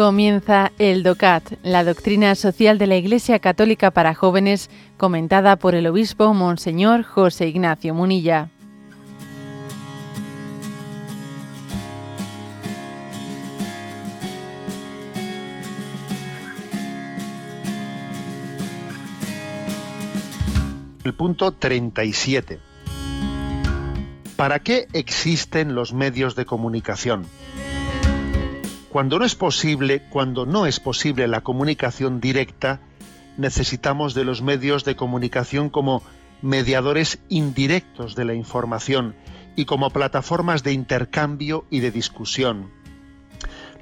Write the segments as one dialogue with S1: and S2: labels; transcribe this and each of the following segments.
S1: Comienza el DOCAT, la doctrina social de la Iglesia Católica para jóvenes, comentada por el obispo Monseñor José Ignacio Munilla.
S2: El punto 37. ¿Para qué existen los medios de comunicación? Cuando no es posible, cuando no es posible la comunicación directa, necesitamos de los medios de comunicación como mediadores indirectos de la información y como plataformas de intercambio y de discusión.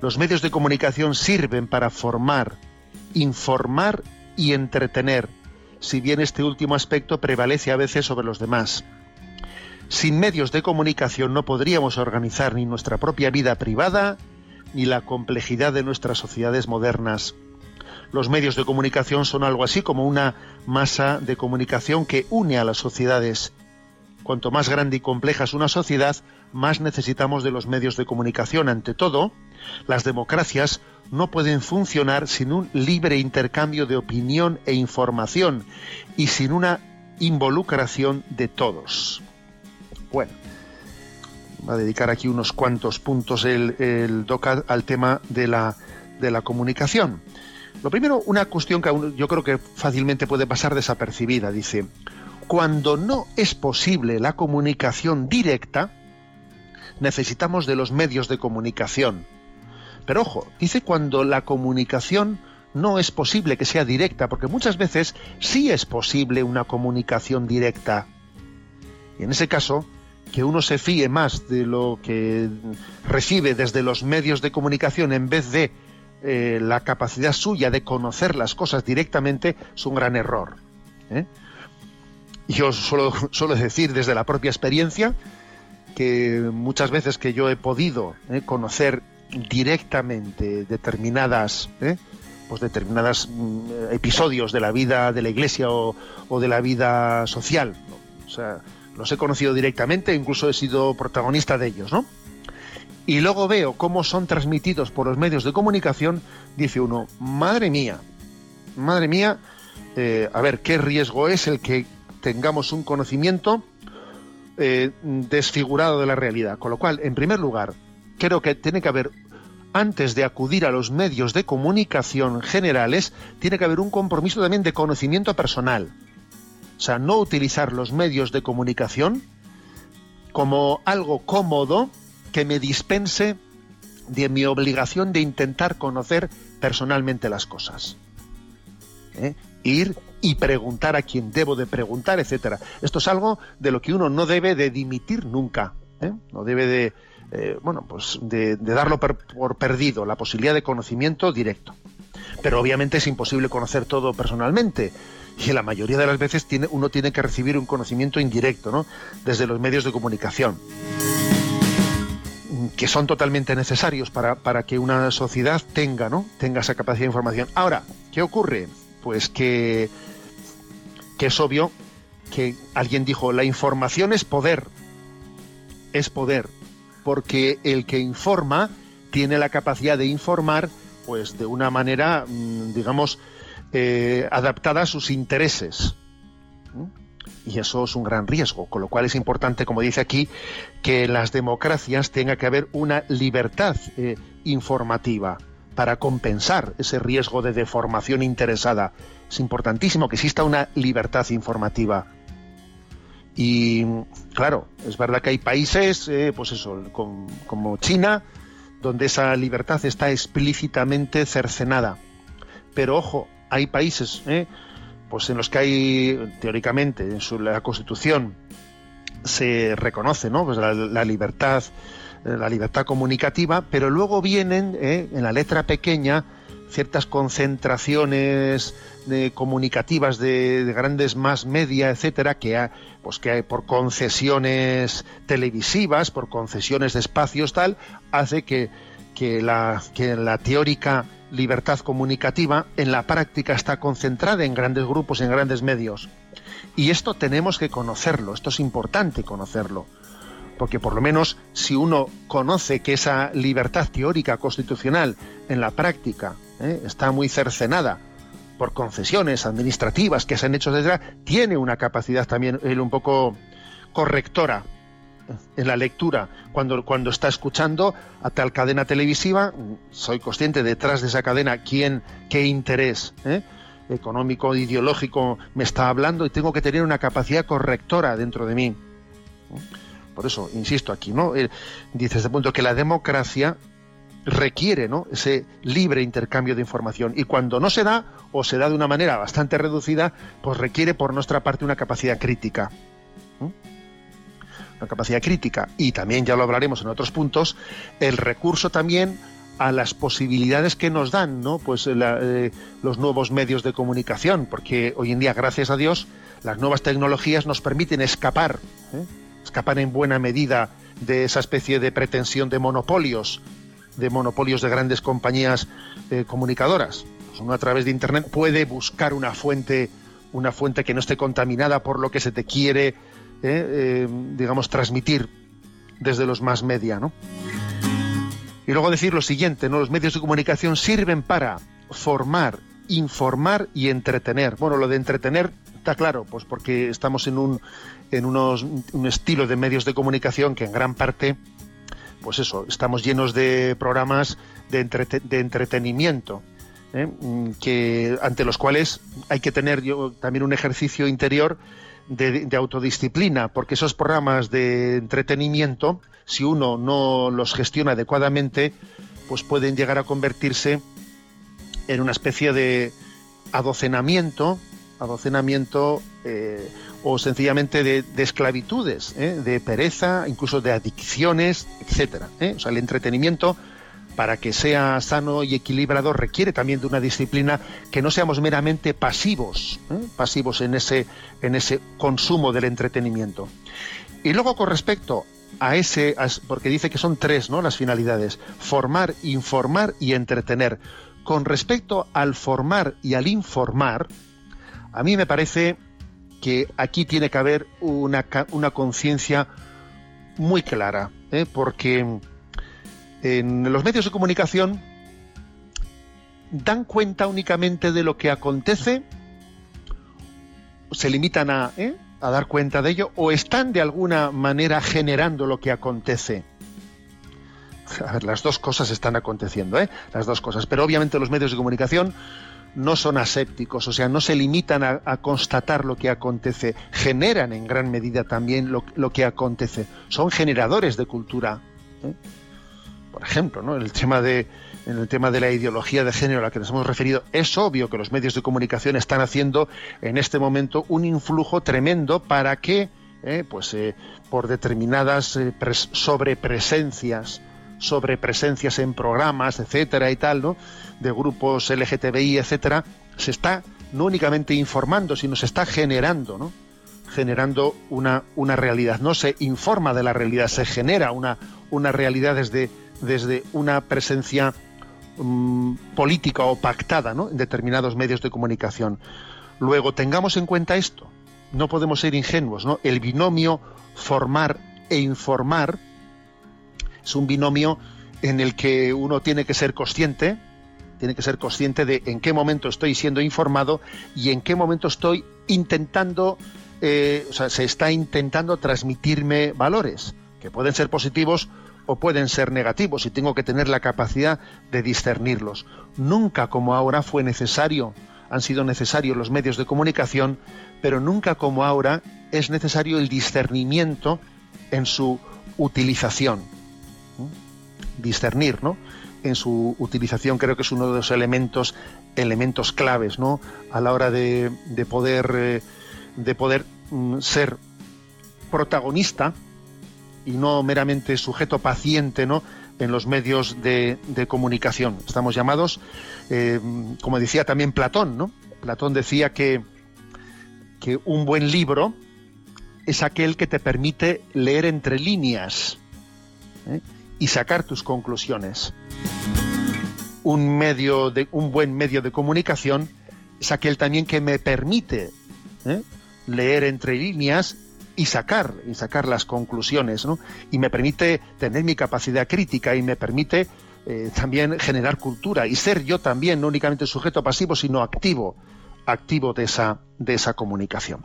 S2: Los medios de comunicación sirven para formar, informar y entretener, si bien este último aspecto prevalece a veces sobre los demás. Sin medios de comunicación no podríamos organizar ni nuestra propia vida privada, ni la complejidad de nuestras sociedades modernas. Los medios de comunicación son algo así como una masa de comunicación que une a las sociedades. Cuanto más grande y compleja es una sociedad, más necesitamos de los medios de comunicación. Ante todo, las democracias no pueden funcionar sin un libre intercambio de opinión e información y sin una involucración de todos. Bueno, va a dedicar aquí unos cuantos puntos el, el al tema de la, de la comunicación. Lo primero, una cuestión que yo creo que fácilmente puede pasar desapercibida. Dice, cuando no es posible la comunicación directa, necesitamos de los medios de comunicación. Pero ojo, dice cuando la comunicación no es posible que sea directa, porque muchas veces sí es posible una comunicación directa. Y en ese caso, que uno se fíe más de lo que recibe desde los medios de comunicación en vez de eh, la capacidad suya de conocer las cosas directamente es un gran error. ¿eh? Yo suelo, suelo, decir desde la propia experiencia que muchas veces que yo he podido ¿eh? conocer directamente determinadas pues determinados mm, episodios de la vida de la iglesia o, de la vida social. Los he conocido directamente, incluso he sido protagonista de ellos, ¿no? Y luego veo cómo son transmitidos por los medios de comunicación, dice uno, madre mía, madre mía, eh, a ver, ¿qué riesgo es el que tengamos un conocimiento eh, desfigurado de la realidad? Con lo cual, en primer lugar, creo que tiene que haber, antes de acudir a los medios de comunicación generales, tiene que haber un compromiso también de conocimiento personal o sea, no utilizar los medios de comunicación como algo cómodo que me dispense de mi obligación de intentar conocer personalmente las cosas. ¿Eh? Ir y preguntar a quien debo de preguntar, etcétera. Esto es algo de lo que uno no debe de dimitir nunca. ¿eh? No debe de, eh, bueno, pues de, darlo por perdido, la posibilidad de conocimiento directo. Pero obviamente es imposible conocer todo personalmente y la mayoría de las veces tiene, uno tiene que recibir un conocimiento indirecto, ¿no? Desde los medios de comunicación que son totalmente necesarios para, para, que una sociedad tenga, ¿no? tenga esa capacidad de información. Ahora, ¿qué ocurre? Pues que, que es obvio que alguien dijo, la información es poder, es poder, porque el que informa tiene la capacidad de informar pues de una manera, mm, digamos, eh, adaptada a sus intereses. Y eso es un gran riesgo, con lo cual es importante, como dice aquí, que en las democracias tenga que haber una libertad eh, informativa para compensar ese riesgo de deformación interesada. Es importantísimo que exista una libertad informativa. Y claro, es verdad que hay países, eh, pues eso, como China, donde esa libertad está explícitamente cercenada. Pero ojo, hay países ¿eh? pues en los que hay, teóricamente, en su, la Constitución se reconoce ¿no? pues la, libertad eh, la libertad comunicativa, pero luego vienen ¿eh? en la letra pequeña ciertas concentraciones comunicativas de, grandes más media, etcétera, que, pues que hay por concesiones televisivas, por concesiones de espacios tal, hace que, que, la, que la teórica libertad comunicativa en la práctica está concentrada en grandes grupos, en grandes medios. Y esto tenemos que conocerlo, esto es importante conocerlo. Porque por lo menos si uno conoce que esa libertad teórica constitucional en la práctica ¿eh? está muy cercenada por concesiones administrativas que se han hecho desde tiene una capacidad también un poco correctora en la lectura, cuando, cuando está escuchando a tal cadena televisiva, soy consciente detrás de esa cadena quién, qué interés ¿eh? económico, ideológico me está hablando y tengo que tener una capacidad correctora dentro de mí. Por eso, insisto aquí, ¿no? Eh, dice este punto que la democracia requiere ¿no? ese libre intercambio de información y cuando no se da o se da de una manera bastante reducida, pues requiere por nuestra parte una capacidad crítica una capacidad crítica y también ya lo hablaremos en otros puntos, el recurso también a las posibilidades que nos dan ¿no? pues eh, los nuevos medios de comunicación, porque hoy en día, gracias a Dios, las nuevas tecnologías nos permiten escapar, ¿eh? Escapar en buena medida de esa especie de pretensión de monopolios, de monopolios de grandes compañías eh, comunicadoras. Pues uno a través de Internet puede buscar una fuente, una fuente que no esté contaminada por lo que se te quiere eh, eh, digamos, transmitir desde los más media. Y luego decir lo siguiente, ¿no? Los medios de comunicación sirven para formar, informar y entretener. Bueno, lo de entretener está claro, pues porque estamos en un, en unos, un estilo de medios de comunicación que en gran parte, pues eso, estamos llenos de programas de, de entretenimiento. ¿eh? Mm, que ante los cuales hay que tener yo, también un ejercicio interior de, autodisciplina, porque esos programas de entretenimiento, si uno no los gestiona adecuadamente, pues pueden llegar a convertirse en una especie de adocenamiento, adocenamiento eh, o sencillamente de, esclavitudes, ¿eh? de pereza, incluso de adicciones, etcétera. ¿eh? O sea, el entretenimiento para que sea sano y equilibrado requiere también de una disciplina que no seamos meramente pasivos, pasivos en ese, en ese consumo del entretenimiento. Y luego con respecto a ese, porque dice que son tres ¿no? las finalidades, formar, informar y entretener. Con respecto al formar y al informar, a mí me parece que aquí tiene que haber una, una conciencia muy clara, ¿eh? porque en los medios de comunicación dan cuenta únicamente de lo que acontece, se limitan a, ¿eh? a dar cuenta de ello, o están de alguna manera generando lo que acontece. A ver, las dos cosas están aconteciendo, ¿eh? las dos cosas. Pero obviamente los medios de comunicación no son asépticos, o sea, no se limitan a, constatar lo que acontece, generan en gran medida también lo, que acontece. Son generadores de cultura. ¿eh? por ejemplo, ¿no? en, el tema de, en el tema de la ideología de género a la que nos hemos referido, es obvio que los medios de comunicación están haciendo en este momento un influjo tremendo para que, eh, pues, eh, por determinadas eh, sobrepresencias, sobrepresencias en programas, etcétera y tal, ¿no? de grupos LGTBI, etcétera, se está no únicamente informando, sino se está generando, ¿no? generando una, una realidad. No se informa de la realidad, se genera una, una realidad desde desde una presencia mm, política o pactada en determinados medios de comunicación. Luego, tengamos en cuenta esto, no podemos ser ingenuos, ¿no? El binomio formar e informar es un binomio en el que uno tiene que ser consciente, tiene que ser consciente de en qué momento estoy siendo informado y en qué momento estoy intentando, eh, o sea, se está intentando transmitirme valores que pueden ser positivos o pueden ser negativos y tengo que tener la capacidad de discernirlos. Nunca como ahora fue necesario, han sido necesarios los medios de comunicación, pero nunca como ahora es necesario el discernimiento en su utilización. Discernir, ¿no? En su utilización creo que es uno de los elementos, elementos claves, ¿no? A la hora de, poder, eh, de poder mm, ser protagonista y no meramente sujeto paciente ¿no? en los medios de, comunicación. Estamos llamados, eh, como decía también Platón, ¿no? Platón decía que, que un buen libro es aquel que te permite leer entre líneas ¿eh? Y sacar tus conclusiones. Un, medio de, un buen medio de comunicación es aquel también que me permite ¿eh? leer entre líneas y sacar, y sacar las conclusiones, ¿no? Y me permite tener mi capacidad crítica y me permite eh, también generar cultura y ser yo también no únicamente sujeto pasivo, sino activo, activo de esa, de esa comunicación.